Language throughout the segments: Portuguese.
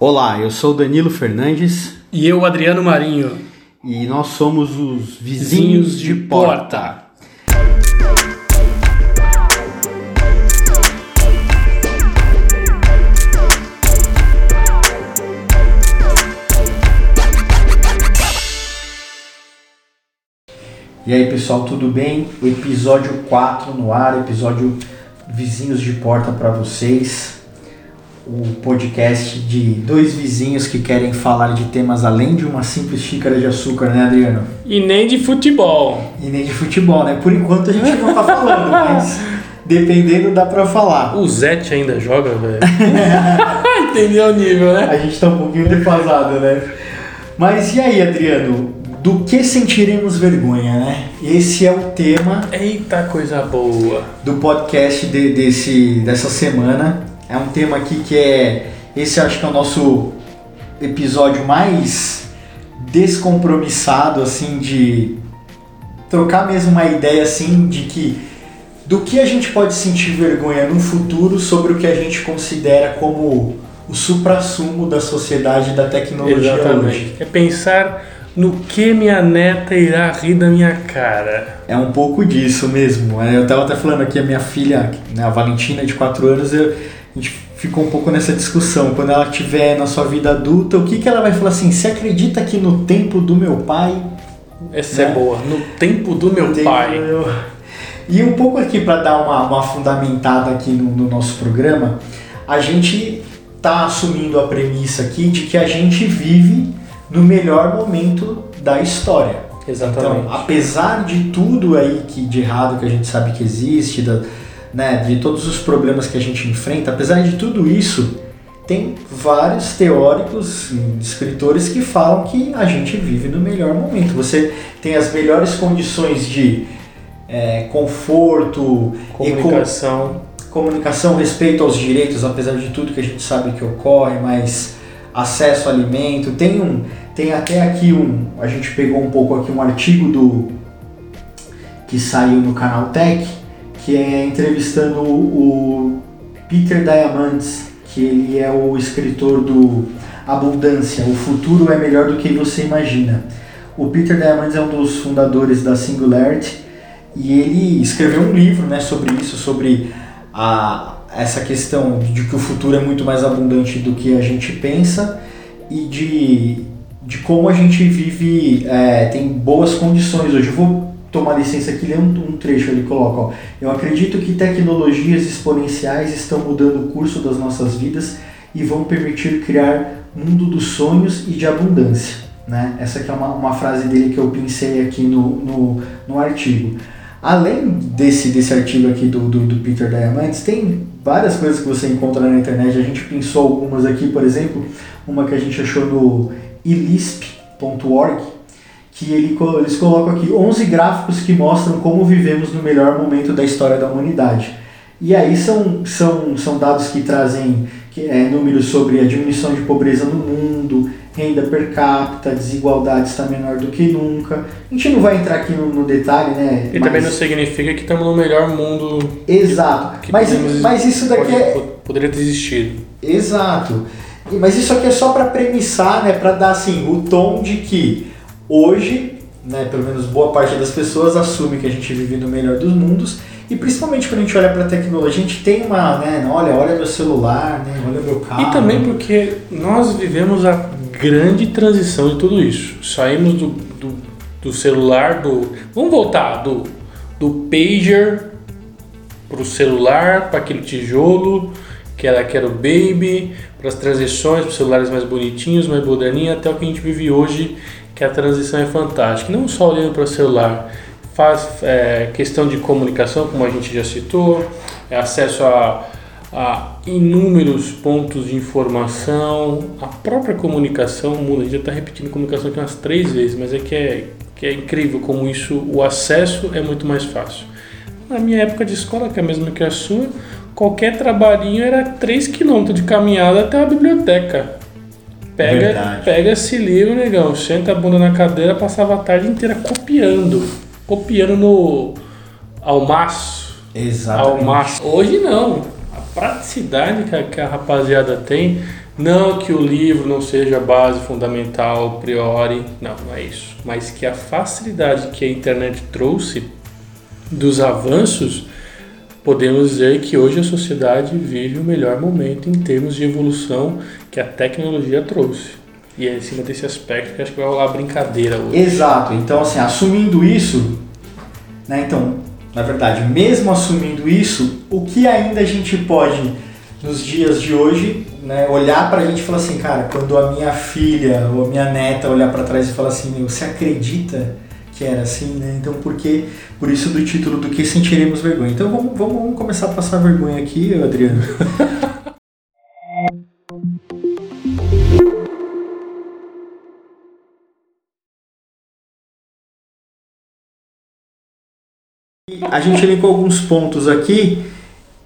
Olá, eu sou Danilo Fernandes E eu, Adriano Marinho. e nós somos os Vizinhos de Porta. E aí pessoal, tudo bem? Episódio 4 no ar, episódio Vizinhos de Porta para vocês. O podcast de dois vizinhos que querem falar de temas além de uma simples xícara de açúcar, né, Adriano? E nem de futebol. E nem de futebol, né? Por enquanto a gente não tá falando, mas dependendo dá pra falar. O Zete ainda joga, velho. Entendeu o nível, né? A gente tá um pouquinho defasado, né? Mas e aí, Adriano? Do que sentiremos vergonha, né? Esse é o tema Eita, coisa boa. do podcast de- desse, dessa semana. É um tema aqui que é. Esse acho que é o nosso episódio mais descompromissado, assim, de trocar mesmo uma ideia, assim, de que. Do que a gente pode sentir vergonha no futuro sobre o que a gente considera como o suprassumo da sociedade e da tecnologia hoje. Exatamente. É pensar no que minha neta irá rir da minha cara. É um pouco disso mesmo. É, Eu tava até falando aqui, a minha filha, né, a Valentina, de 4 anos, eu- a gente ficou um pouco nessa discussão. Quando ela tiver na sua vida adulta, o que, que ela vai falar assim? Você acredita que no tempo do meu pai. Essa Né? é boa. No tempo do meu tempo pai. meu- E um pouco aqui para dar uma, uma fundamentada aqui no, no nosso programa, a gente tá assumindo a premissa aqui de que a gente vive no melhor momento da história. Exatamente. Então, apesar de tudo aí que de errado que a gente sabe que existe, da, né, de todos os problemas que a gente enfrenta, apesar de tudo isso, tem vários teóricos, escritores que falam que a gente vive no melhor momento. Você tem as melhores condições de é, conforto, Comunicação. comunicação, respeito aos direitos, apesar de tudo que a gente sabe que ocorre, mas acesso a alimento. Tem um, tem até aqui um, a gente pegou um pouco aqui um artigo do que saiu no canal Tech, que é entrevistando o, Peter Diamandis, que ele é o escritor do Abundância, o futuro é melhor do que você imagina. O Peter Diamandis é um dos fundadores da Singularity e ele escreveu um livro, né, sobre isso, sobre a, essa questão de que o futuro é muito mais abundante do que a gente pensa e de, de como a gente vive, é, tem boas condições hoje. Eu vou tomar licença aqui ler um, um trecho, ele coloca, ó, eu acredito que tecnologias exponenciais estão mudando o curso das nossas vidas e vão permitir criar mundo dos sonhos e de abundância. Né? Essa aqui é uma, uma frase dele que eu pensei aqui no, no, no artigo. Além desse, desse artigo aqui do, do, do Peter Diamandis, tem várias coisas que você encontra na internet. A gente pensou algumas aqui, por exemplo, uma que a gente achou no ilisp.org, que ele, eles colocam aqui 11 gráficos que mostram como vivemos no melhor momento da história da humanidade. E aí são, são, são dados que trazem que, é, números sobre a diminuição de pobreza no mundo, renda per capita, desigualdade está menor do que nunca. A gente não vai entrar aqui no, no detalhe, né? E mas- também não significa que estamos no melhor mundo Exato. que Mas, podemos- mas isso daqui pode- é. po- poderia ter existido. Exato. Mas isso aqui é só para premissar, né? Para dar assim o tom de que hoje, né? Pelo menos boa parte das pessoas assume que a gente vive no melhor dos mundos. E principalmente quando a gente olha para a tecnologia, a gente tem uma, né? Olha, olha meu celular, né? Olha meu carro. E também porque nós vivemos a grande transição de tudo isso. Saímos do, do, do celular, do. Vamos voltar do, do pager para o celular, para aquele tijolo, que era, que era o baby, para as transições, para celulares mais bonitinhos, mais moderninhos, até o que a gente vive hoje, que a transição é fantástica. Não só olhando para o celular, faz é, questão de comunicação, como a gente já citou, é acesso a, a inúmeros pontos de informação, a própria comunicação muda. A gente já está repetindo comunicação aqui umas três vezes, mas é que, é que é incrível como isso, o acesso é muito mais fácil. Na minha época de escola, que é a mesma que a sua, qualquer trabalhinho era 3 km de caminhada até a biblioteca. Pega, Verdade. pega esse livro, negão, senta a bunda na cadeira, passava a tarde inteira copiando. Copiando no almaço. Exatamente. Almaço. Hoje não. A praticidade que a, que a rapaziada tem Não que o livro não seja a base fundamental a priori, não, não é isso. Mas que a facilidade que a internet trouxe dos avanços, podemos dizer que hoje a sociedade vive o melhor momento em termos de evolução que a tecnologia trouxe. E é em cima desse aspecto que acho que vai rolar brincadeira hoje. Exato. Então, assim, assumindo isso, né? Então, na verdade, mesmo assumindo isso, o que ainda a gente pode, nos dias de hoje, né, olhar pra gente e falar assim, cara, quando a minha filha ou a minha neta olhar para trás e falar assim, meu, você acredita que era assim, né? Então, por que, por isso do título do que sentiremos vergonha. Então, vamos, vamos, vamos começar a passar vergonha aqui, Adriano. A gente elencou alguns pontos aqui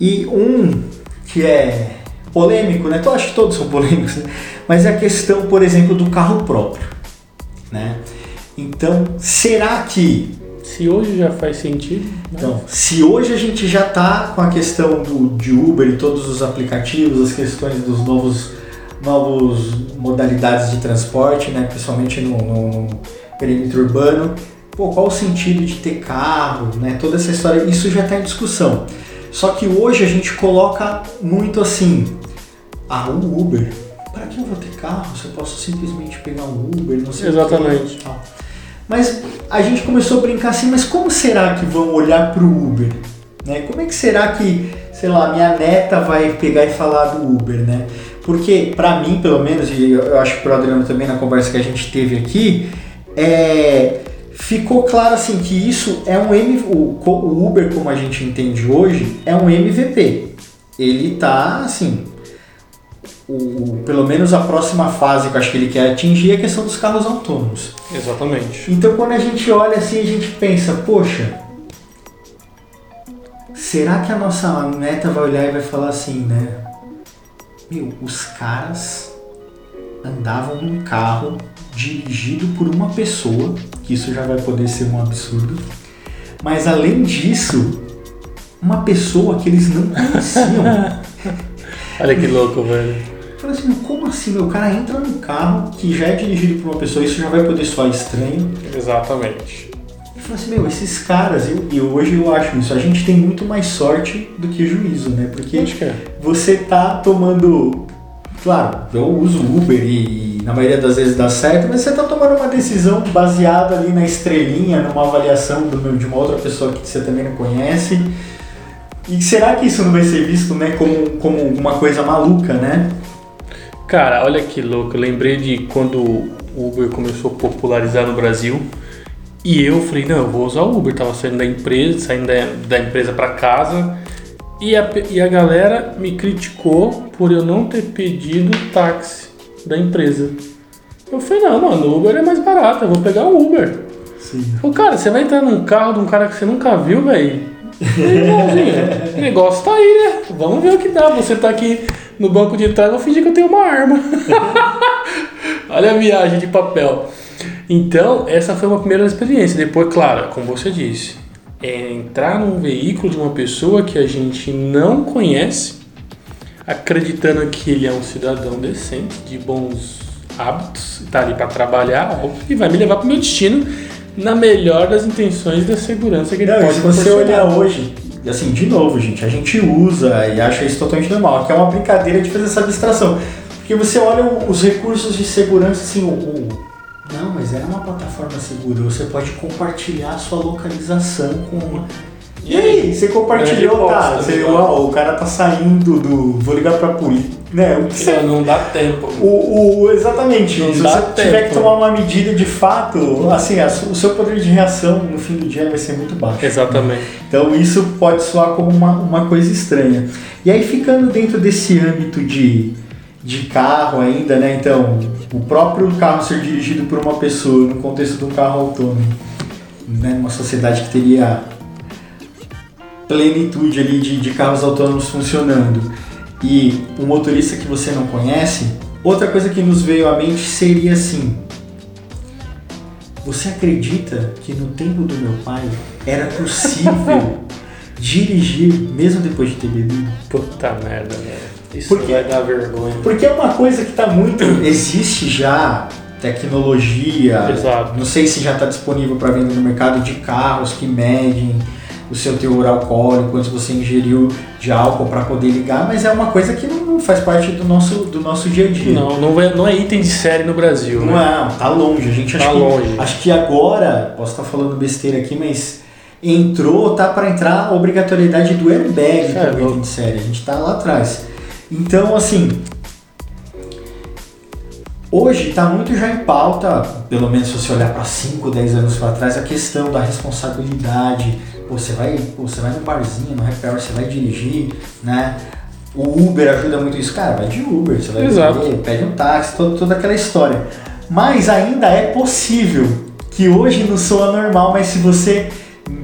e um que é polêmico, né? Eu acho que todos são polêmicos, né? mas é a questão, por exemplo, do carro próprio, né? Então, será que se hoje já faz sentido? Né? Então, se hoje a gente já está com a questão do, de Uber e todos os aplicativos, as questões dos novos, novos modalidades de transporte, né? Principalmente no, no, no perímetro urbano, pô, qual o sentido de ter carro, né? Toda essa história, isso já está em discussão. Só que hoje a gente coloca muito assim, ah, o Uber, para que eu vou ter carro se eu posso simplesmente pegar um Uber, não sei Exatamente. o que. Mas a gente começou a brincar assim, mas como será que vão olhar para o Uber? Né? Como é que será que, sei lá, minha neta vai pegar e falar do Uber, né? Porque para mim, pelo menos, e eu acho que para o Adriano também na conversa que a gente teve aqui, é ficou claro assim que isso é um M, o, o Uber como a gente entende hoje é um MVP. Ele tá assim, o, pelo menos a próxima fase que eu acho que ele quer atingir é a questão dos carros autônomos. Exatamente. Então quando a gente olha assim, a gente pensa, poxa, será que a nossa neta vai olhar e vai falar assim, né? Meu, os caras andavam num carro dirigido por uma pessoa, que isso já vai poder ser um absurdo, mas além disso, uma pessoa que eles não conheciam. Olha que louco, velho. Falei assim, como assim? Meu cara entra num carro que já é dirigido por uma pessoa, isso já vai poder soar estranho. Exatamente. Eu falei assim, meu, esses caras, e hoje eu acho isso, a gente tem muito mais sorte do que juízo, né? Porque é. você tá tomando. Claro, eu uso Uber e na maioria das vezes dá certo, mas você está tomando uma decisão baseada ali na estrelinha, numa avaliação do, de uma outra pessoa que você também não conhece. E será que isso não vai ser visto né, como, como uma coisa maluca, né? Cara, olha que louco. Eu lembrei de quando o Uber começou a popularizar no Brasil. E eu falei, não, eu vou usar o Uber. Tava saindo da empresa, saindo da, da empresa para casa. E a, e a galera me criticou por eu não ter pedido táxi da empresa. Eu falei, não, mano, o Uber é mais barato, eu vou pegar o Uber. Sim. Falei, cara, você vai entrar num carro de um cara que você nunca viu, velho? o negócio tá aí, né? Vamos ver o que dá. Você tá aqui no banco de trás, vou fingir que eu tenho uma arma. Olha a viagem de papel. Então, essa foi uma primeira experiência. Depois, claro, como você disse, é entrar num veículo de uma pessoa que a gente não conhece acreditando que ele é um cidadão decente, de bons hábitos, está ali para trabalhar, óbvio, e vai me levar para o meu destino na melhor das intenções da segurança que ele Não, pode se você olhar hoje, assim, de novo, gente, a gente usa e acha isso totalmente normal, que é uma brincadeira de fazer essa abstração. Porque você olha os recursos de segurança, assim, o, não, mas é uma plataforma segura. Você pode compartilhar a sua localização com uma. E aí, você compartilhou, tá? Você, uau, o cara tá saindo do. Vou ligar pra polícia. Né? Você, não dá tempo. O, o, exatamente. Não Se você tempo. tiver que tomar uma medida de fato, assim, a, o seu poder de reação no fim do dia vai ser muito baixo. Exatamente. Então isso pode soar como uma, uma coisa estranha. E aí ficando dentro desse âmbito de, de carro ainda, né? Então, o próprio carro ser dirigido por uma pessoa no contexto de um carro autônomo, né? Uma sociedade que teria plenitude ali de, de carros autônomos funcionando e um motorista que você não conhece, outra coisa que nos veio à mente seria assim: você acredita que no tempo do meu pai era possível dirigir mesmo depois de ter bebido? Puta merda, velho. Isso Porque- vai dar vergonha. Porque é uma coisa que está muito. Existe já tecnologia. Exato. Não sei se já está disponível para venda no mercado de carros que medem o seu teor alcoólico, quanto você ingeriu de álcool para poder ligar, mas é uma coisa que não faz parte do nosso, do nosso dia a dia. Não, não é, não é item de série no Brasil, Não né? é, tá longe. A gente Tá acha, longe. Que, acho que agora, posso estar falando besteira aqui, mas entrou, tá para entrar a obrigatoriedade do airbag É, como item de série. A gente tá lá atrás. Então, assim, hoje está muito já em pauta, pelo menos se você olhar para 5, 10 anos para trás, a questão da responsabilidade. Pô, você vai, pô, você vai num barzinho, no happy hour, você vai dirigir, né? O Uber ajuda muito isso. Cara, vai de Uber, você vai Exato. beber, pede um táxi, todo- toda aquela história. Mas ainda é possível, que hoje não soa normal, mas se você,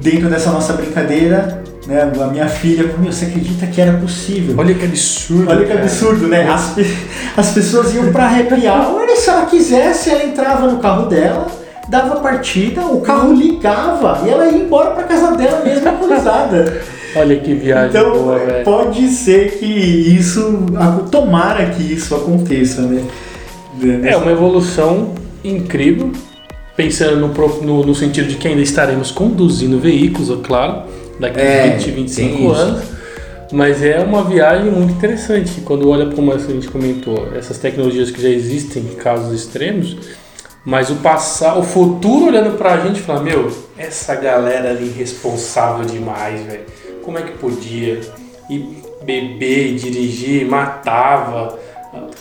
dentro dessa nossa brincadeira, né, a minha filha, meu, você acredita que era possível? Olha que absurdo. Olha que cara. absurdo, né? As, as pessoas iam pra happy hour e se ela quisesse, ela entrava no carro dela, dava partida, o carro ligava e ela ia embora pra casa dela mesmo alcoolizada. Olha que viagem Então, boa, velho. pode ser que isso, tomara que isso aconteça, né? É uma evolução incrível, pensando no, no, no sentido de que ainda estaremos conduzindo veículos, é claro, daqui a É, 20, tem 25 isso. anos. Mas é uma viagem muito interessante. Quando olha como a gente comentou, essas tecnologias que já existem em casos extremos, mas o passado, o futuro olhando pra gente e falar, meu, essa galera ali irresponsável demais, velho. Como é que podia? E beber, dirigir, matava.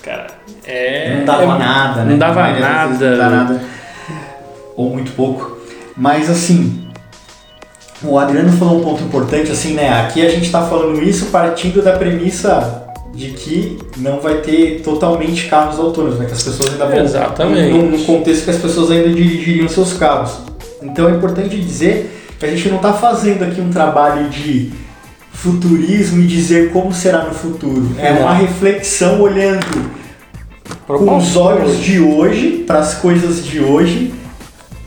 Cara, é. Não dava é- nada, né? Não dava nada. Não dá nada. Ou muito pouco. Mas assim, o Adriano falou um ponto importante, assim, né? Aqui a gente tá falando isso partindo da premissa de que não vai ter totalmente carros autônomos, né? Que as pessoas ainda vão. Exatamente. Num, num contexto que as pessoas ainda dirigiriam seus carros. Então é importante dizer que a gente não tá fazendo aqui um trabalho de futurismo e dizer como será no futuro. É Não. uma reflexão olhando com os olhos de hoje, para as coisas de hoje,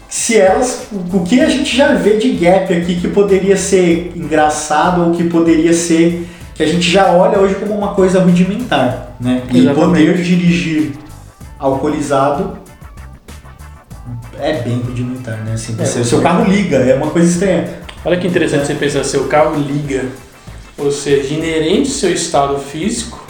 se elas, o que a gente já vê de gap aqui que poderia ser engraçado ou que poderia ser que a gente já olha hoje como uma coisa rudimentar, né? E Exatamente. poder dirigir alcoolizado é bem rudimentar, né? Assim, É, o seu carro liga, é uma coisa estranha. Olha que interessante você pensar, seu carro liga, ou seja, inerente ao seu estado físico,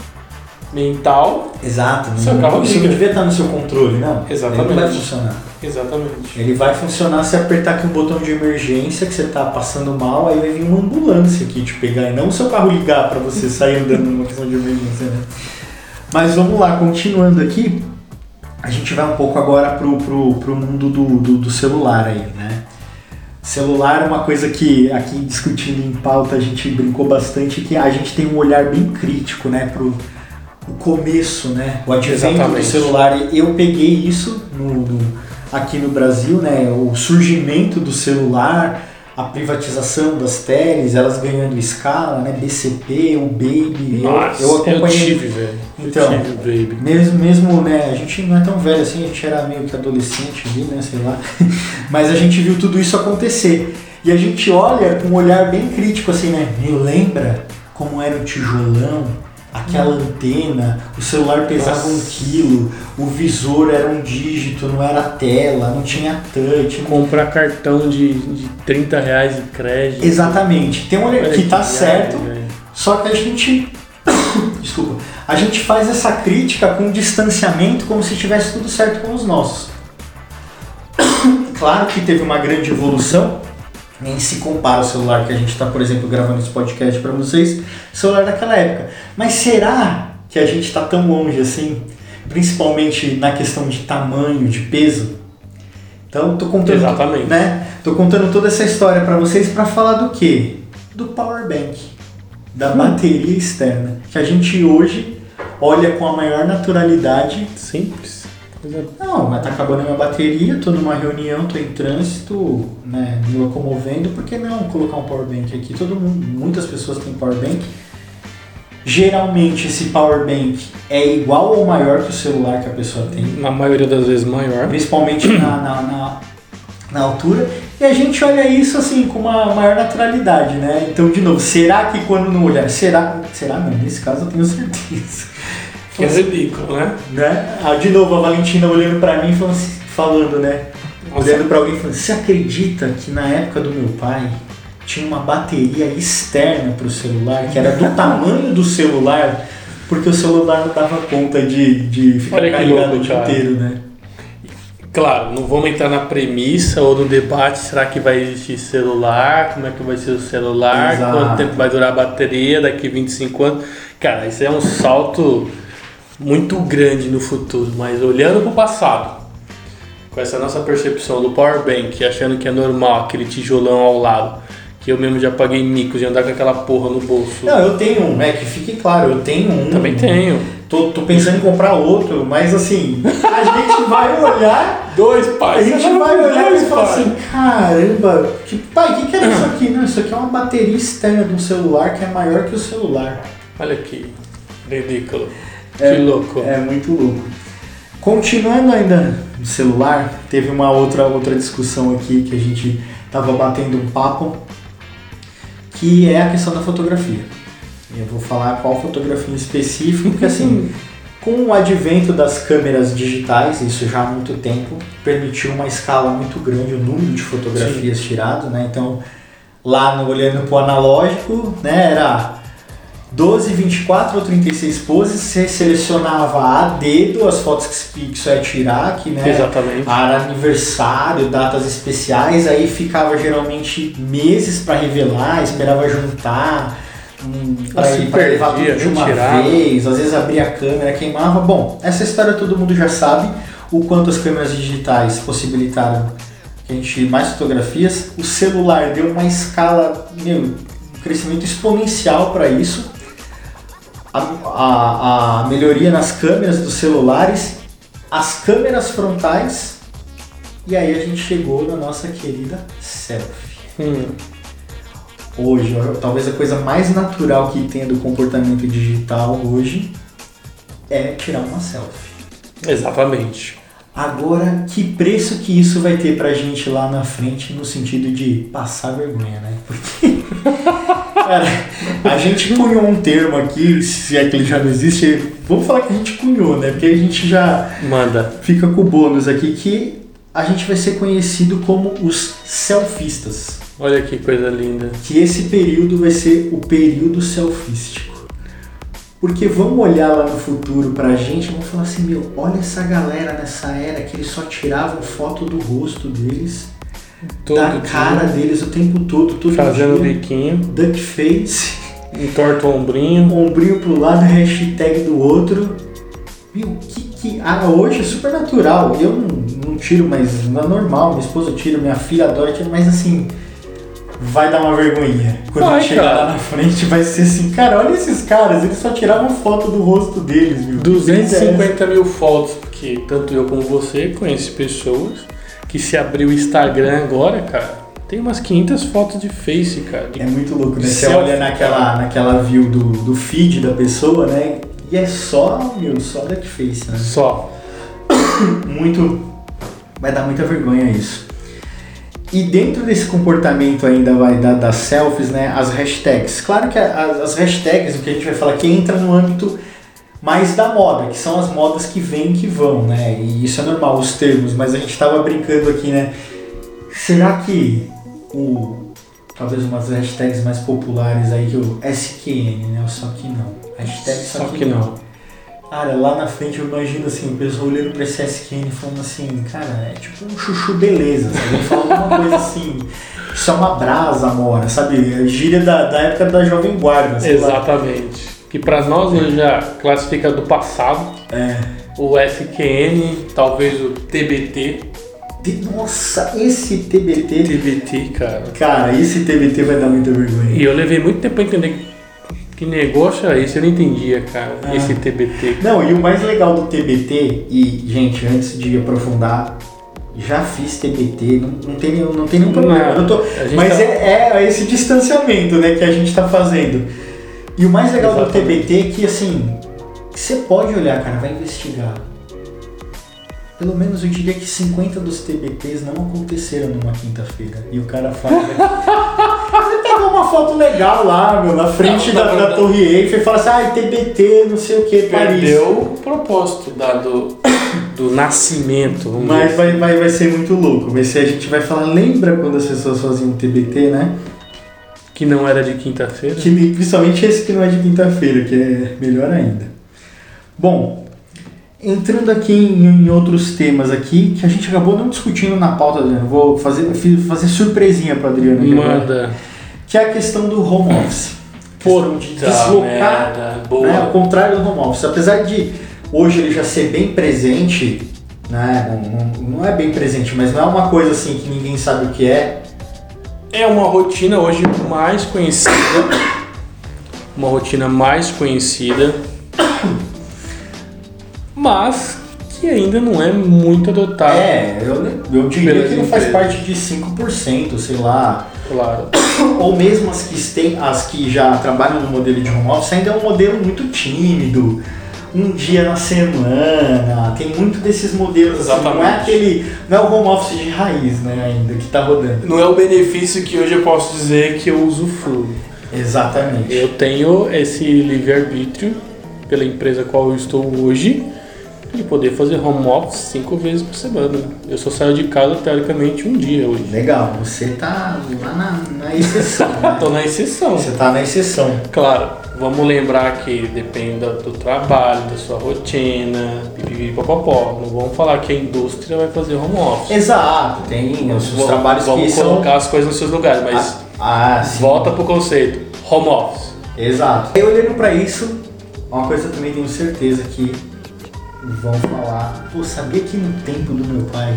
mental, Exato? Seu carro isso não devia estar no seu controle, não. Exatamente. Ele não vai funcionar. exatamente. Ele vai funcionar se apertar aqui um botão de emergência que você tá passando mal, aí vai vir uma ambulância aqui te pegar e não o seu carro ligar para você sair andando numa questão de emergência, né? Mas vamos lá, continuando aqui, a gente vai um pouco agora pro, pro, pro mundo do, do, do celular aí, né? Celular é uma coisa que aqui discutindo em pauta a gente brincou bastante que a gente tem um olhar bem crítico, né, pro o começo, né, o advento do celular. Eu peguei isso no, no- aqui no Brasil, né, o surgimento do celular, a privatização das teles, elas ganhando escala, né, BCP, o Baby, eu- Nossa, eu, acompanhei. tive, velho. Então. eu tive, baby. Mesmo, mesmo, né, a gente não é tão velho assim, a gente era meio que adolescente ali, né, sei lá. Mas a gente viu tudo isso acontecer. E a gente olha com um olhar bem crítico assim, né, me lembra como era o tijolão, aquela antena, o celular pesava um Nossa. quilo, o visor era um dígito, não era tela, não tinha touch. Comprar cartão de, de 30 reais de crédito. Exatamente. Tem um olhar que tá certo, velho. Só que a gente. Desculpa. A gente faz essa crítica com distanciamento como se tivesse tudo certo com os nossos. Claro que teve uma grande evolução, nem se compara o celular que a gente está, por exemplo, gravando esse podcast para vocês, celular daquela época. Mas será que a gente está tão longe assim, principalmente na questão de tamanho, de peso? Então, tô contando, Exatamente. né? Tô contando toda essa história para vocês para falar do quê? Do power bank, da bateria externa, que a gente hoje olha com a maior naturalidade. Simples. Coisa- Não, mas tá acabando a minha bateria, tô numa reunião, tô em trânsito, né, me locomovendo, por que não colocar um power bank aqui? Todo mundo, muitas pessoas têm power bank. Geralmente esse power bank é igual ou maior que o celular que a pessoa tem. Na maioria das vezes maior. Principalmente na, na, na, na altura. E a gente olha isso assim com uma maior naturalidade, né? Então, de novo, será que quando não olhar, será? Será não? Nesse caso eu tenho certeza. Que é ridículo, né? né? Ah, de novo, a Valentina olhando pra mim falando, assim- falando né? Olhando pra alguém falando, você acredita que na época do meu pai tinha uma bateria externa pro celular, que era do tamanho do celular, porque o celular não dava conta de, de ficar Olha carregado o dia inteiro, né? Claro, não vamos entrar na premissa ou no debate, será que vai existir celular, como é que vai ser o celular, Exato. quanto tempo vai durar a bateria daqui 25 anos. Cara, isso é um salto muito grande no futuro, mas olhando para o passado, com essa nossa percepção do power bank, achando que é normal aquele tijolão ao lado, que eu mesmo já paguei micos de andar com aquela porra no bolso. Não, eu tenho um, é que fique claro, eu tenho um. Também tenho. Tô, tô pensando em comprar outro, mas assim, a gente vai olhar, Dois a pais. gente vai olhar e falar assim, caramba, que, pai, o que, que era isso aqui? Não, isso aqui é uma bateria externa de um celular que é maior que o celular. Olha que ridículo. É, que louco. É muito louco. Continuando ainda no celular, teve uma outra, outra discussão aqui que a gente tava batendo um papo, que é a questão da fotografia. Eu vou falar qual fotografia em específico, porque assim, com o advento das câmeras digitais, isso já há muito tempo, permitiu uma escala muito grande, o número de fotografias tirado, né? Então, lá no, olhando para o analógico, né, era 12, 24 ou 36 poses, você selecionava a dedo as fotos que, que você ia tirar, que né, Exatamente. era aniversário, datas especiais, aí ficava geralmente meses para revelar, esperava juntar, hum, Ah, pra levar tudo de uma vez, às vezes abria a câmera, queimava. Bom, essa história todo mundo já sabe, o quanto as câmeras digitais possibilitaram que a gente mais fotografias. O celular deu uma escala, meu, um crescimento exponencial para isso. A, a, a melhoria nas câmeras dos celulares, as câmeras frontais, e aí a gente chegou na nossa querida selfie. Hum. Hoje, talvez a coisa mais natural que tem do comportamento digital hoje é tirar uma selfie. Exatamente. Agora, que preço que isso vai ter pra gente lá na frente no sentido de passar vergonha, né? Porque, cara, a gente cunhou um termo aqui, se é que ele já não existe, vamos falar que a gente cunhou, né? Porque a gente já Manda. fica com o bônus aqui que a gente vai ser conhecido como os selfistas. Olha que coisa linda. Que esse período vai ser o período selfístico. Porque vamos olhar lá no futuro pra gente e vamos falar assim, meu, olha essa galera nessa era que eles só tiravam foto do rosto deles, Todo da cara deles o tempo todo, todo Fazendo dia. biquinho, Duck face, entorta o ombrinho. ombrinho pro lado, hashtag do outro. Meu, que que. Ah, hoje é super natural. Eu não, não tiro, mas não é normal. Minha esposa tira, minha filha adora tirar, mas assim. Vai dar uma vergonhinha. Quando Vai, chegar cara. lá na frente, vai ser assim, cara, olha esses caras, eles só tiravam foto do rosto deles, viu? 250 mil fotos, porque tanto eu como você conhece pessoas que se abrir o Instagram agora, cara, tem umas 500 fotos de Face, cara. de- É muito louco, né? Você olha naquela, naquela view do, do feed da pessoa, né? E é só, meu, só duck face, né? Só. muito. Vai dar muita vergonha isso. E dentro desse comportamento ainda vai dar das selfies, né? As hashtags. Claro que as, as hashtags, o que a gente vai falar aqui, entra no âmbito mais da moda, que são as modas que vêm e que vão, né? E isso é normal, os termos, mas a gente tava brincando aqui, né? Será que o. Talvez umas hashtags mais populares aí que o SQN, né? O só que não. Hashtag só, Só que não. Cara, lá na frente eu imagino assim, o pessoal olhando pra esse SQN falando assim, cara, é tipo um chuchu beleza, sabe? Ele fala alguma coisa assim, isso é uma brasa, amora, sabe? É gíria da, da época da Jovem Guarda, sei lá. Que pra nós hoje já classifica do passado. É. O SQN, talvez o TBT. Nossa, esse TBT, TBT, cara. cara, esse TBT vai dar muita vergonha. E eu levei muito tempo pra entender que negócio era esse, eu não entendia, cara. Ah. Esse TBT. Não, e o mais legal do TBT, e gente, antes de aprofundar, já fiz TBT, não, não, tem, nenhum- não tem nenhum problema. Não, tô- mas tá- é, é esse distanciamento né, que a gente tá fazendo. E o mais legal do Exatamente. TBT é que assim, você pode olhar, cara, vai investigar. Pelo menos eu diria que 50 dos TBTs não aconteceram numa quinta-feira. E o cara fala. Você pegou uma foto legal lá, meu, na frente Não, da, não, da não. Torre Eiffel e fala assim, ai, TBT, não sei o que, Paris. Perdeu o propósito da, do, do nascimento. Mas dizer. vai, vai, vai ser muito louco. Vai ser, a gente vai falar, lembra quando as pessoas faziam TBT, né? Que não era de quinta-feira. Que, principalmente esse que não é de quinta-feira, que é melhor ainda. Bom, entrando aqui em, em outros temas aqui, que a gente acabou não discutindo na pauta, Adriano. Vou fazer, fazer surpresinha para Adriano aqui agora. Manda. Que é a questão do home office. Questão de deslocar merda. Boa. né, ao contrário do home office. Apesar de hoje ele já ser bem presente, né, não, não, não é bem presente, mas não é uma coisa assim que ninguém sabe o que é. É uma rotina hoje mais conhecida. Uma rotina mais conhecida. Mas que ainda não é muito adotada. É, eu, eu diria que não faz parte de 5%, sei lá. Claro. Ou mesmo as que, têm, as que já trabalham no modelo de home office, ainda é um modelo muito tímido. Um dia na semana, tem muito desses modelos. Assim, não é Exatamente. aquele. Não é o home office de raiz, né, ainda, que tá rodando. Não é o benefício que hoje eu posso dizer que eu usufruo. Exatamente. Eu tenho esse livre-arbítrio pela empresa qual eu estou hoje de poder fazer home office cinco vezes por semana. Eu só saio de casa teoricamente um dia hoje. Legal, você tá lá na, na exceção. né? Tô na exceção. Você tá na exceção. Claro, vamos lembrar que depende do, trabalho, da sua rotina, pipipi, popopó. Não vamos falar que a indústria vai fazer home office. Exato, tem os, os Vamos- trabalhos vamos que são. colocar as coisas nos seus lugares, mas Ah, sim. volta pro conceito. Home office. Exato. Eu olhando pra isso, uma coisa eu também tenho certeza que vão falar. Pô, sabia que no tempo do meu pai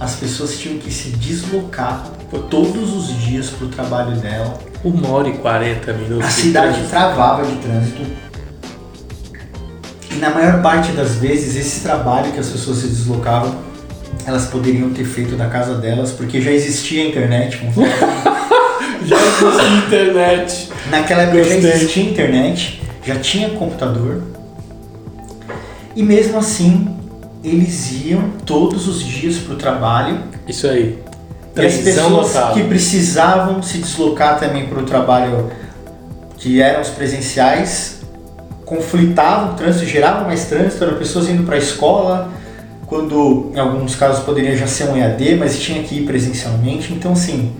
as pessoas tinham que se deslocar todos os dias pro trabalho dela. Uma hora e quarenta minutos. A de cidade trânsito. travava de trânsito. E na maior parte das vezes, esse trabalho que as pessoas se deslocavam, elas poderiam ter feito da casa delas, porque já existia a internet. Já existe internet. Naquela época já existia internet, já tinha computador. E mesmo assim, eles iam todos os dias para o trabalho. Isso aí. E as pessoas que precisavam se deslocar também para o trabalho, que eram os presenciais, conflitavam o trânsito, geravam mais trânsito, eram pessoas indo para a escola, quando em alguns casos poderia já ser um EAD, mas tinha que ir presencialmente. Então, assim,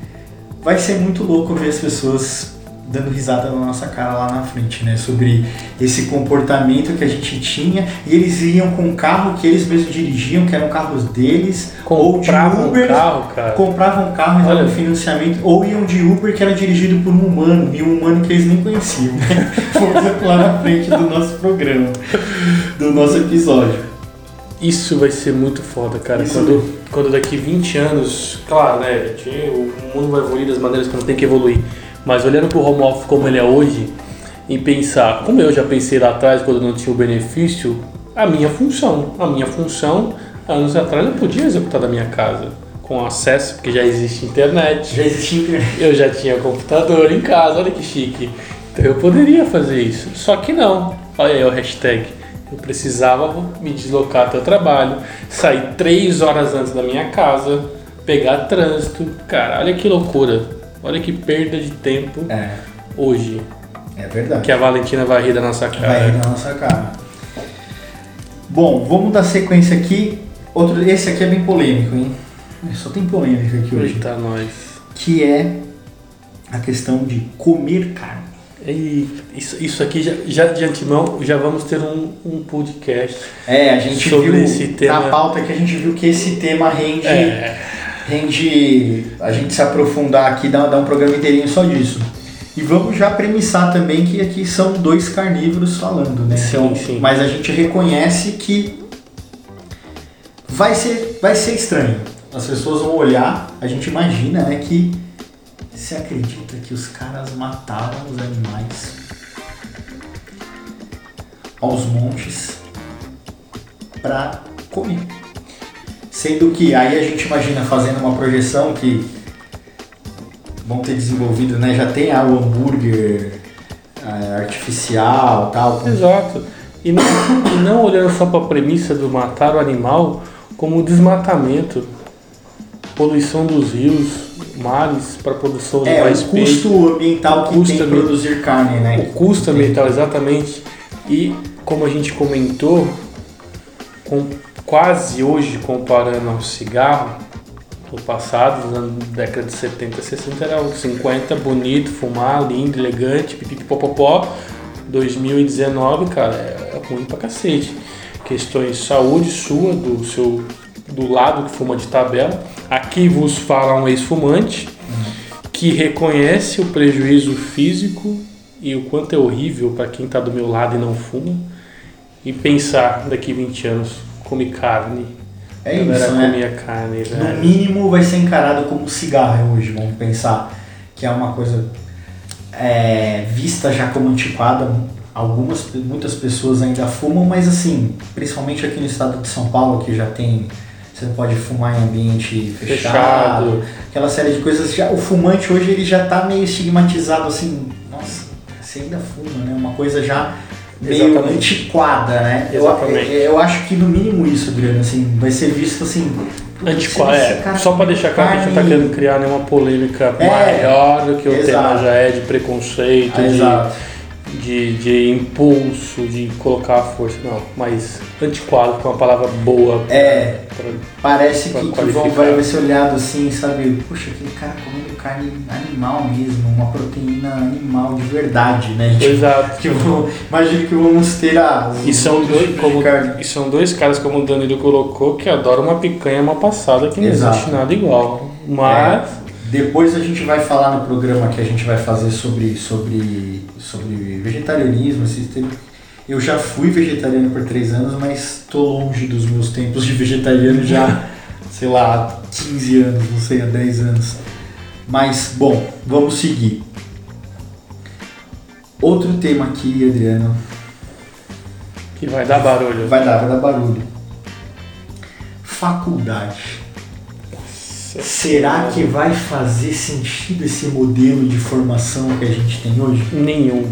vai ser muito louco ver as pessoas dando risada na nossa cara lá na frente, né? Sobre esse comportamento que a gente tinha. E eles iam com um carro que eles mesmos dirigiam, que eram carros deles, ou de Compravam um Uber, carro, cara. compravam um carro e Olha. davam financiamento, ou iam de Uber que era dirigido por um humano, e um humano que eles nem conheciam. Vamos lá na frente do nosso programa, do nosso episódio. Isso vai ser muito foda, cara. Isso Quando, quando daqui 20 anos, claro, né, gente, o mundo vai evoluir das maneiras como tem que evoluir. Mas olhando pro home office como ele é hoje, e pensar, como eu já pensei lá atrás, quando não tinha o benefício, a minha função. A minha função, anos atrás, eu podia executar da minha casa. Com acesso, porque já existe internet. Já existia internet. Eu já tinha computador em casa, olha que chique. Então eu poderia fazer isso. Só que não. Olha aí o hashtag. Eu precisava me deslocar até o trabalho, sair três horas antes da minha casa, pegar trânsito. Cara, olha que loucura. Olha que perda de tempo É, hoje. é verdade. Que a Valentina vai rir da nossa Vai cara. na nossa cara. Bom, vamos dar sequência aqui. Outro, esse aqui é bem polêmico, hein? Só tem polêmica aqui hoje. Eita, nós. Que é a questão de comer carne. E isso, isso aqui já, já de antemão já vamos ter um, um podcast. É, a gente Sobre viu esse tema- na pauta que a gente viu que esse tema rende, É, rende a gente se aprofundar aqui, dar, dar um programa inteirinho só disso. E vamos já premissar também que aqui são dois carnívoros falando, né? Sim, Então, sim. Mas a gente reconhece que vai ser, vai ser estranho. As pessoas vão olhar, a gente imagina né, que você acredita que os caras matavam os animais aos montes para comer. Sendo que aí a gente imagina fazendo uma projeção que vão ter desenvolvido, né? Já tem ah, o hambúrguer ah, artificial tal. com- Exato. E não, e não olhando só para a premissa do matar o animal, como desmatamento, poluição dos rios, mares para produção de É, mais o custo ambiental que custo tem produzir carne, né? O custo ambiental, exatamente. E como a gente comentou, com, quase hoje comparando ao cigarro, no passado, na década de 70 e 60, era o 50, bonito, fumar, lindo, elegante, pipipipopopó. 2019, cara, é, é ruim pra cacete. Questões de saúde sua, do seu do lado que fuma de tabela. Aqui vos fala um ex-fumante que reconhece o prejuízo físico e o quanto é horrível para quem está do meu lado e não fuma. E pensar daqui 20 anos, come carne. É A galera isso, né? comia carne, No velho. mínimo vai ser encarado como cigarro hoje, vamos pensar que é uma coisa é, vista já como antiquada. Algumas, muitas pessoas ainda fumam, mas assim, principalmente aqui no estado de São Paulo, que já tem, você não pode fumar em ambiente fechado, Fechado. aquela série de coisas. Já, o fumante hoje ele já tá meio estigmatizado assim, nossa, você ainda fuma, né? Uma coisa já meio Exatamente. antiquada, né? Eu, Exatamente. eu acho que no mínimo isso, Adriano, assim, vai ser visto assim. Antiquado, esse é. Só para deixar claro que a gente não tá carne- querendo criar nenhuma polêmica É, maior do que o tema exato. já é de preconceito, Ah, de, Exato. De, de impulso, de colocar a força. Não, mas antiquado, que é uma palavra boa É, pra- parece Pra que, que vão, qualificar. vai ser olhado assim, sabe? Puxa, aquele cara comendo carne animal mesmo, uma proteína animal de verdade, né? Tipo, Exato. que vão- imagino que vamos ter as E são, dois, como, e são dois caras, como o Danilo colocou, que adoram uma picanha mal passada que não Exato. existe nada igual. Mas Depois a gente vai falar no programa que a gente vai fazer sobre, sobre, sobre vegetarianismo. Esse tempo. Eu já fui vegetariano por três anos, mas estou longe dos meus tempos de vegetariano já, sei lá, há 15 anos, não sei, há 10 anos. Mas, bom, vamos seguir. Outro tema aqui, Adriano, que vai dar barulho. vai dar, vai dar barulho. Faculdade. Será que vai fazer sentido esse modelo de formação que a gente tem hoje? Nenhum.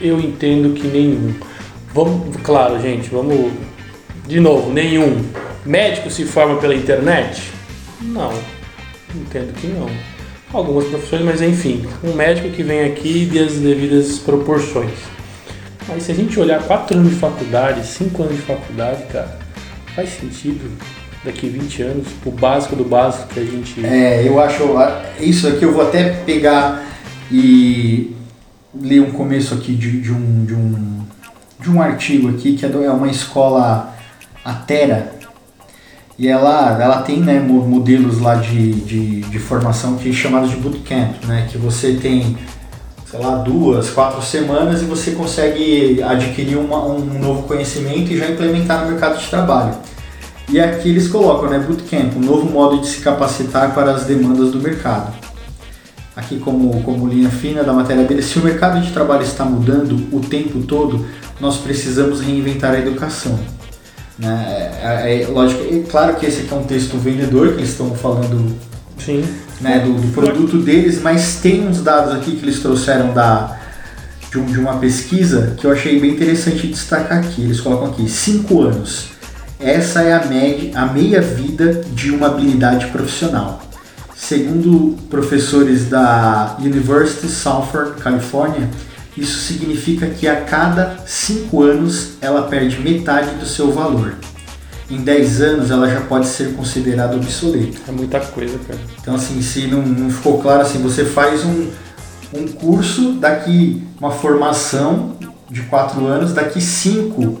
Eu entendo que nenhum. Vamos, claro, gente, vamos. De novo, nenhum. Médico se forma pela internet? Não. Entendo que não. Algumas profissões, mas enfim, um médico que vem aqui e as devidas proporções. Mas se a gente olhar quatro anos de faculdade, cinco anos de faculdade, cara, faz sentido daqui 20 anos, o básico do básico que a gente. É, eu acho. Isso aqui eu vou até pegar e ler um começo aqui de, de um, de, um, de um artigo aqui, que é, é uma escola Atera. E ela, ela tem né, mo- modelos lá de, de, de formação que é chamados de bootcamp, né? Que você tem, sei lá, duas, quatro semanas e você consegue adquirir uma, um novo conhecimento e já implementar no mercado de trabalho. E aqui eles colocam, né, bootcamp, um novo modo de se capacitar para as demandas do mercado. Aqui como, como linha fina da matéria dele, se o mercado de trabalho está mudando o tempo todo, nós precisamos reinventar a educação. Né? É, é, lógico, é claro que esse aqui é um texto vendedor, que eles estão falando Sim. né, do, do produto deles, mas tem uns dados aqui que eles trouxeram da, de, um- de uma pesquisa que eu achei bem interessante destacar aqui. Eles colocam aqui 5 anos. Essa é a, média, a meia vida de uma habilidade profissional. Segundo professores da University of Southern California, isso significa que a cada 5 anos ela perde metade do seu valor. Em 10 anos ela já pode ser considerada obsoleta. É muita coisa, cara. Então, assim, se não, não ficou claro, assim, você faz um, um curso, daqui uma formação de quatro anos, daqui cinco,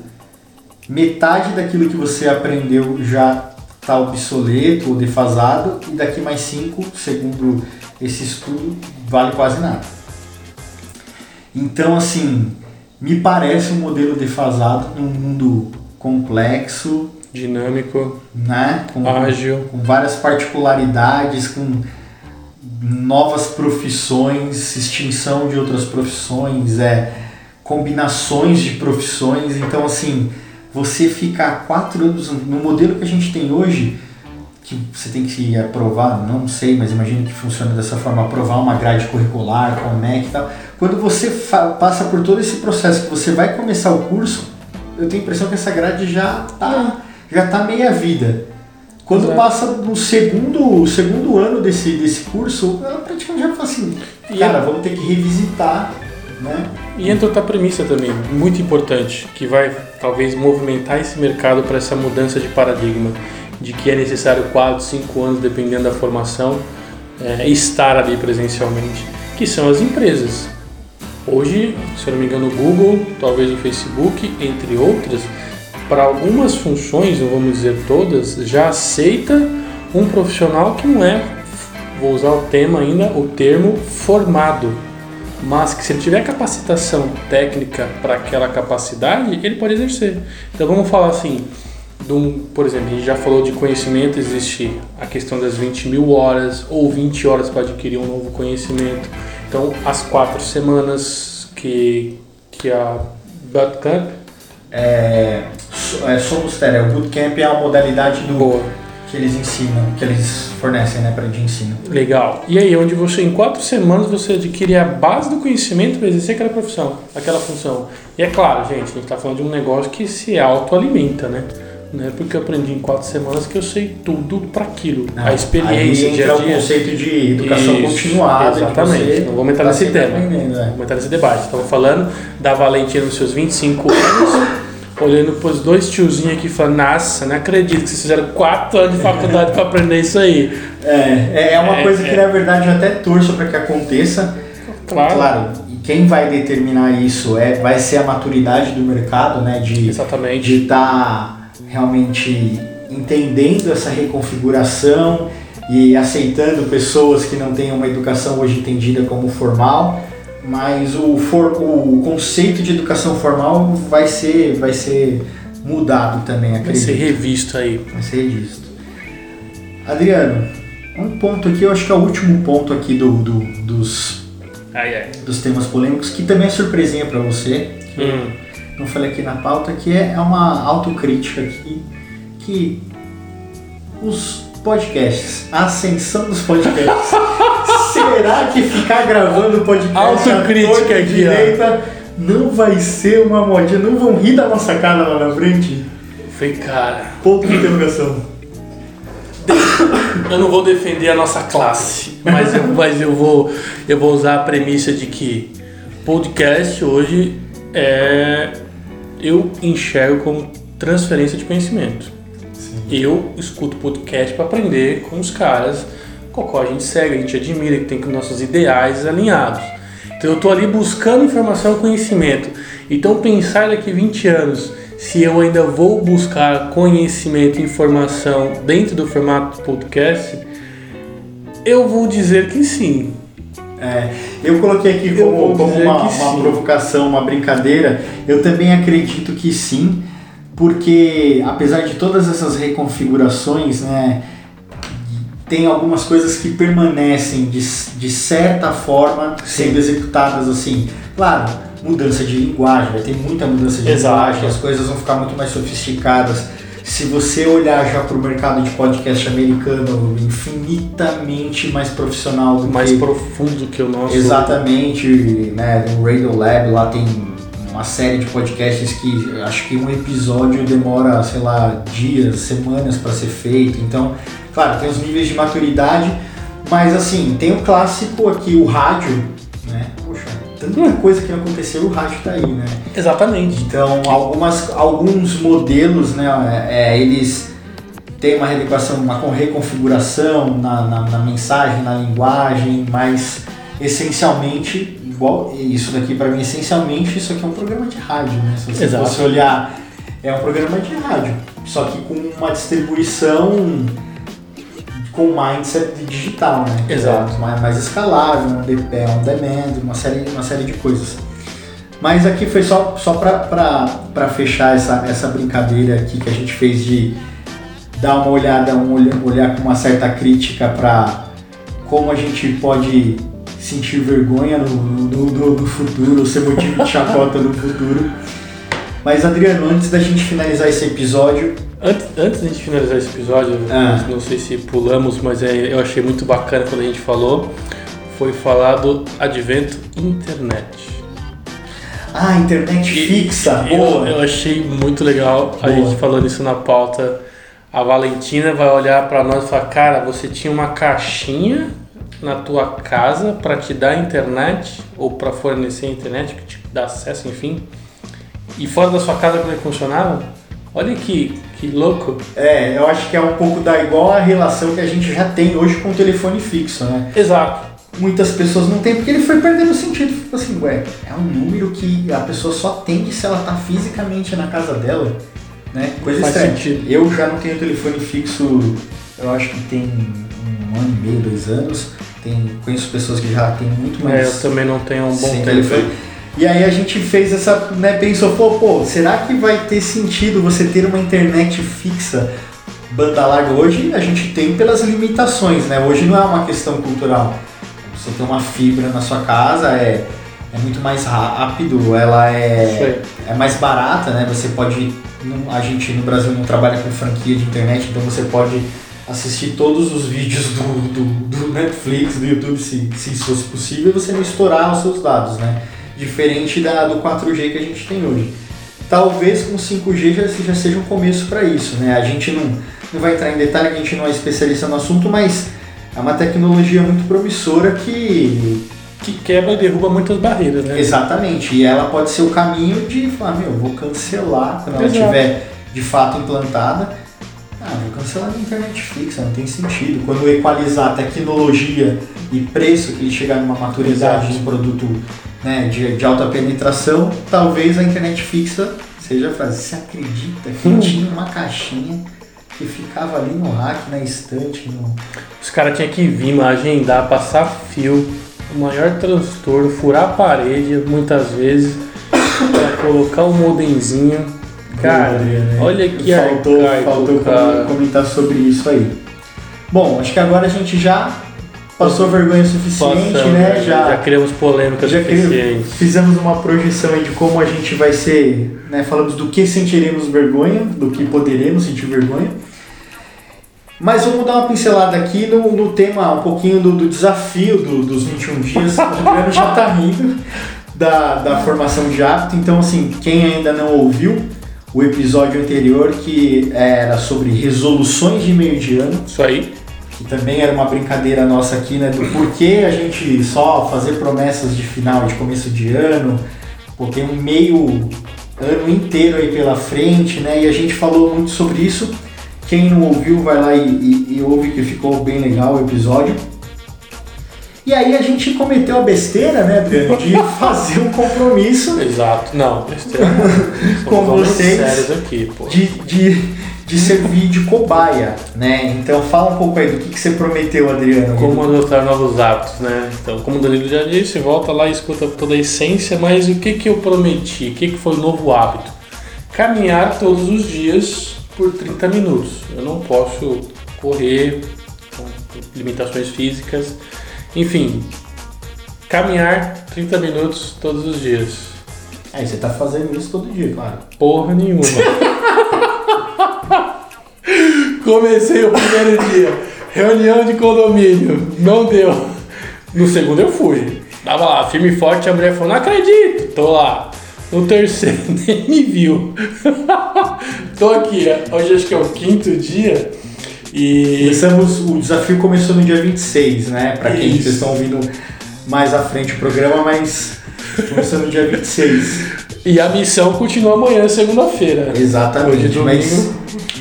metade daquilo que você aprendeu já está obsoleto ou defasado, e daqui mais cinco, segundo esse estudo, vale quase nada. Então, assim, me parece um modelo defasado num mundo complexo, Dinâmico, né? Com, ágil. com várias particularidades, com novas profissões, extinção de outras profissões, é, combinações de profissões. Então, assim, você ficar quatro anos no modelo que a gente tem hoje, que você tem que aprovar, não sei, mas imagino que funciona dessa forma, aprovar uma grade curricular com o MEC e tal. Quando você passa por todo esse processo, que você vai começar o curso, eu tenho a impressão que essa grade já tá, já está meia vida. Quando Exato. passa no segundo, segundo ano desse, desse curso, ela praticamente já fala assim, E cara, é- vamos ter que revisitar, né? E entra outra premissa também, muito importante, que vai talvez movimentar esse mercado para essa mudança de paradigma, de que é necessário 4, 5 anos, dependendo da formação, é, estar ali presencialmente, que são as empresas. Hoje, se eu não me engano, o Google, talvez o Facebook, entre outras, para algumas funções, não vamos dizer todas, já aceita um profissional que não é, vou usar o tema ainda, o termo formado mas que se ele tiver capacitação técnica para aquela capacidade, ele pode exercer. Então vamos falar assim, de um, por exemplo, a gente já falou de conhecimento, existe a questão das 20 mil horas ou 20 horas para adquirir um novo conhecimento. Então as quatro semanas que, que a Bootcamp, É, é, Somos Tera, o Bootcamp é a modalidade do, boa, que eles ensinam, que eles fornecem né, para de ensino. legal. E aí, onde você em quatro semanas você adquire a base do conhecimento para exercer aquela profissão, aquela função. E é claro, gente, a gente está falando de um negócio que se autoalimenta, né? Não é porque eu aprendi em quatro semanas que eu sei tudo para aquilo. a experiência, Aí dia entra a o dia. conceito de educação Isso, continuada. exatamente. Não vamos entrar tá nesse tema. aprendendo, é. Vamos entrar nesse debate. Estamos falando da Valentina nos seus 25 anos, olhando para os dois tiozinhos aqui e falando: Nossa, não acredito que vocês fizeram quatro anos de faculdade para aprender isso aí. É, é uma É, coisa que é. na verdade eu até torço para que aconteça. Claro. e quem vai determinar isso é, vai ser a maturidade do mercado, né? De Exatamente. de estar realmente entendendo essa reconfiguração e aceitando pessoas que não têm uma educação hoje entendida como formal, mas o, for, o conceito de educação formal vai ser, vai ser mudado também, Vai acredito. ser revisto aí. Vai ser revisto. Adriano, um ponto aqui, eu acho que é o último ponto aqui do, do- dos, Ai, ai. dos temas polêmicos, que também é surpresinha para você, que eu Hum. não falei aqui na pauta, que é uma autocrítica aqui, que os podcasts, a ascensão dos podcasts, será que ficar gravando podcast Autocrítica e ó. direita não vai ser uma modinha? Não vão rir da nossa cara lá na frente? Falei, cara, Ponto de interrogação. eu não vou defender a nossa classe, mas eu, mas eu, vou, eu vou usar a premissa de que podcast hoje é. Eu enxergo como transferência de conhecimento. Eu escuto podcast para aprender com os caras qual a gente segue, a gente admira, que tem com nossos ideais alinhados. Então eu tô ali buscando informação e conhecimento. Então pensar daqui 20 anos se eu ainda vou buscar conhecimento e informação dentro do formato podcast, eu vou dizer que sim. É, eu coloquei aqui como, como uma, uma provocação, uma brincadeira. Eu também acredito que sim, porque apesar de todas essas reconfigurações, né, tem algumas coisas que permanecem de, de certa forma sendo executadas assim. Claro, mudança de linguagem, vai ter muita mudança de Exato. linguagem, as coisas vão ficar muito mais sofisticadas. Se você olhar já para o mercado de podcast americano, infinitamente mais profissional do Mais que profundo que o nosso. Exatamente, né? No Radio Lab lá tem uma série de podcasts que acho que um episódio demora, sei lá, dias, semanas para ser feito. Então, claro, tem os níveis de maturidade, mas assim, tem o clássico aqui, o rádio, né? Poxa, tanta coisa que aconteceu, o rádio tá aí, né? Exatamente. Então, algumas, alguns modelos, né, é, eles têm uma readequação, uma con- reconfiguração na, na, na mensagem, na linguagem, mas essencialmente, igual isso daqui para mim, essencialmente isso aqui é um programa de rádio, né? Se você Exato. fosse olhar, é um programa de rádio, só que com uma distribuição com mindset digital, né? Exato. É mais, mais escalável, um de- é on demand, uma série, uma série de coisas. Mas aqui foi só, só para fechar essa, essa brincadeira aqui que a gente fez de dar uma olhada, um olhar, olhar com uma certa crítica para como a gente pode sentir vergonha no, no, no- no futuro, ser motivo de chacota no futuro. Mas Adriano, antes da gente finalizar esse episódio, Antes, antes de finalizar esse episódio, Ah. não sei se pulamos, mas é, eu achei muito bacana quando a gente falou, foi falar do advento internet. ah, internet E- fixa, Eu, boa. eu achei muito legal a Boa. gente falando isso na pauta. a Valentina vai olhar para nós e falar: Cara, você tinha uma caixinha na tua casa para te dar internet ou para fornecer internet, que te dá acesso, enfim, e fora da sua casa como é que funcionava? Olha que, que louco. É, eu acho que é um pouco da igual a relação que a gente já tem hoje com o telefone fixo, né? Exato. Muitas pessoas não têm porque ele foi perdendo o sentido. Ficou assim, ué, é um número que a pessoa só atende se ela tá fisicamente na casa dela, né? Coisa Faz estranha. sentido. Eu já não tenho telefone fixo, eu acho que tem um ano e meio, dois anos. Tem, conheço pessoas que já têm muito É, mais eu também não tenho um bom tempo. telefone. E aí a gente fez essa, né, pensou, pô, pô, será que vai ter sentido você ter uma internet fixa banda larga hoje? A gente tem pelas limitações, né? Hoje não é uma questão cultural. Você tem uma fibra na sua casa, é, é muito mais rápido, ela é, é mais barata, né? Você pode, não- a gente no Brasil não trabalha com franquia de internet, então você pode assistir todos os vídeos do, do, do Netflix, do YouTube, se, se isso fosse possível, e você não estourar os seus dados, né? Diferente da, do 4G que a gente tem hoje. Talvez com 5G já, já seja um começo para isso, né? A gente não, não vai entrar em detalhe, a gente não é especialista no assunto, mas é uma tecnologia muito promissora que Que quebra e derruba muitas barreiras, né? Exatamente, e ela pode ser o caminho de falar, meu, vou cancelar quando ela Exato. estiver de fato implantada. Ah, vou cancelar a internet fixa, não tem sentido. Quando equalizar tecnologia e preço, que ele chegar numa maturidade de um produto né, de, de alta penetração, talvez a internet fixa seja a frase. Você acredita que Hum. tinha uma caixinha que ficava ali no rack, na estante, no... Os caras tinham que vir, agendar, passar fio, o maior transtorno, furar a parede muitas vezes, pra colocar um modemzinho. Cara, Né? olha que faltou, arcaico, faltou cara. comentar sobre isso aí. Bom, acho que agora a gente já passou vergonha o suficiente, Passamos, né? já, Já, criamos polêmicas já suficientes. fizemos uma projeção aí de como a gente vai ser, né? Falamos do que sentiremos vergonha, do que poderemos sentir vergonha. Mas vamos dar uma pincelada aqui no, no tema, um pouquinho do, do desafio do- dos 21 dias. O Adriano já tá rindo da, da formação de hábito. Então, assim, quem ainda não ouviu o episódio anterior, que era sobre resoluções de meio de ano, Isso aí. que também era uma brincadeira nossa aqui, né? Do porquê a gente só fazer promessas de final, de começo de ano, tem um meio ano inteiro aí pela frente, né? E a gente falou muito sobre isso. Quem não ouviu, vai lá e, e- e ouve que ficou bem legal o episódio. E aí a gente cometeu a besteira, né, de fazer um compromisso Exato. Não, besteira. Com vocês. sérios aqui, pô. de, de, de servir de cobaia, né? Então fala um pouco aí do que, que você prometeu, Adriano. Como adotar novos hábitos, né? Então, como o Danilo já disse, volta lá e escuta toda a essência, mas o que, que eu prometi? O que, que foi o novo hábito? Caminhar todos os dias por 30 minutos. Eu não posso correr com limitações físicas. Enfim, caminhar 30 minutos todos os dias. Aí você tá fazendo isso todo dia, claro. Porra nenhuma. Comecei o primeiro dia. Reunião de condomínio. Não deu. No segundo eu fui. Tava lá, firme e forte, a mulher falou, não acredito. Tô lá. No terceiro, nem me viu. Tô aqui, hoje acho que é o quinto dia. E Começamos, o desafio começou no dia 26, né? Pra quem vocês estão ouvindo mais à frente o programa, mas começou no dia 26. E a missão continua amanhã, segunda-feira. Exatamente. Hoje, mas, domingo.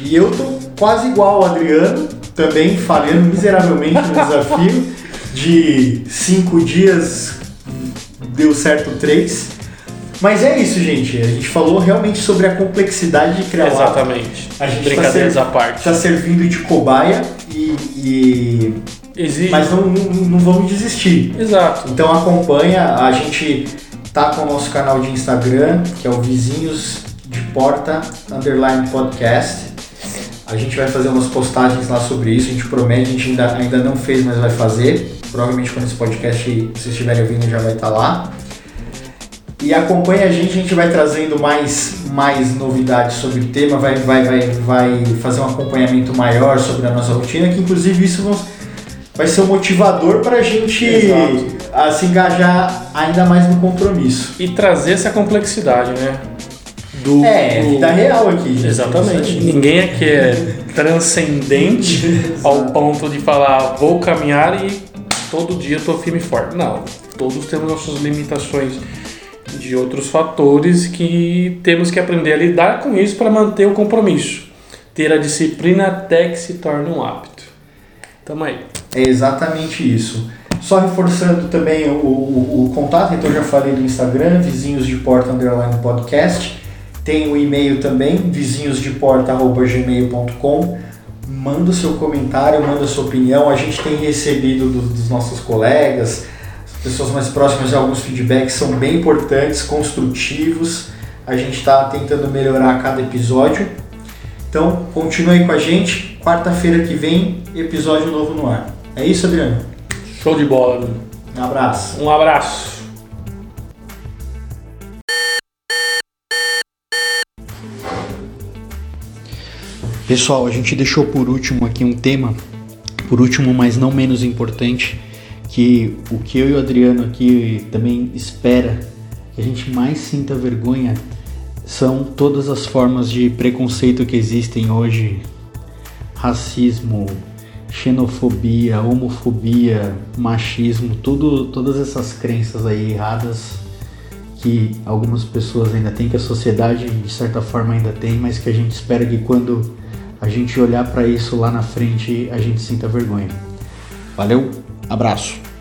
e eu tô quase igual ao Adriano, também falhando miseravelmente no desafio. De cinco dias deu certo três. Mas é isso, gente. A gente falou realmente sobre a complexidade de criar. Exatamente. A gente tá Brincadeiras sempre- à parte. Está servindo de cobaia e, e- Exige. mas não, não, não vamos desistir. Exato. Então acompanha, a gente tá com o nosso canal de Instagram, que é o Vizinhos de Porta Underline Podcast. A gente vai fazer umas postagens lá sobre isso, a gente promete, a gente ainda, ainda não fez, mas vai fazer. Provavelmente quando esse podcast vocês estiverem ouvindo já vai estar lá. E acompanha a gente, a gente vai trazendo mais, mais novidades sobre o tema, vai, vai, vai, vai fazer um acompanhamento maior sobre a nossa rotina, que inclusive isso vai ser um motivador para a gente a se engajar ainda mais no compromisso. E trazer essa complexidade, né? do. É, do- vida real aqui. Exatamente. Ninguém aqui é transcendente ao ponto de falar, vou caminhar e todo dia estou firme e forte. Não. Todos temos nossas limitações de outros fatores que temos que aprender a lidar com isso para manter o compromisso. Ter a disciplina até que se torne um hábito. Tamo aí. É exatamente isso. Só reforçando também o, o, o contato, então já falei do Instagram, vizinhos de porta underline podcast. Tem o e-mail também, vizinhosdeporta.gmail.com. Manda o seu comentário, manda a sua opinião. A gente tem recebido do- dos nossos colegas, as pessoas mais próximas, alguns feedbacks são bem importantes, construtivos. A gente está tentando melhorar a cada episódio. Então, continue aí com a gente. Quarta-feira que vem, episódio novo no ar. É isso, Adriano? Show de bola. meu. Um abraço. Um abraço. Pessoal, a gente deixou por último aqui um tema, por último, mas não menos importante, que o que eu e o Adriano aqui também espera que a gente mais sinta vergonha são todas as formas de preconceito que existem hoje, racismo, xenofobia, homofobia, machismo, tudo, todas essas crenças aí erradas que algumas pessoas ainda têm, que a sociedade de certa forma ainda tem, mas que a gente espera que quando a gente olhar para isso lá na frente a gente sinta vergonha. Valeu, abraço.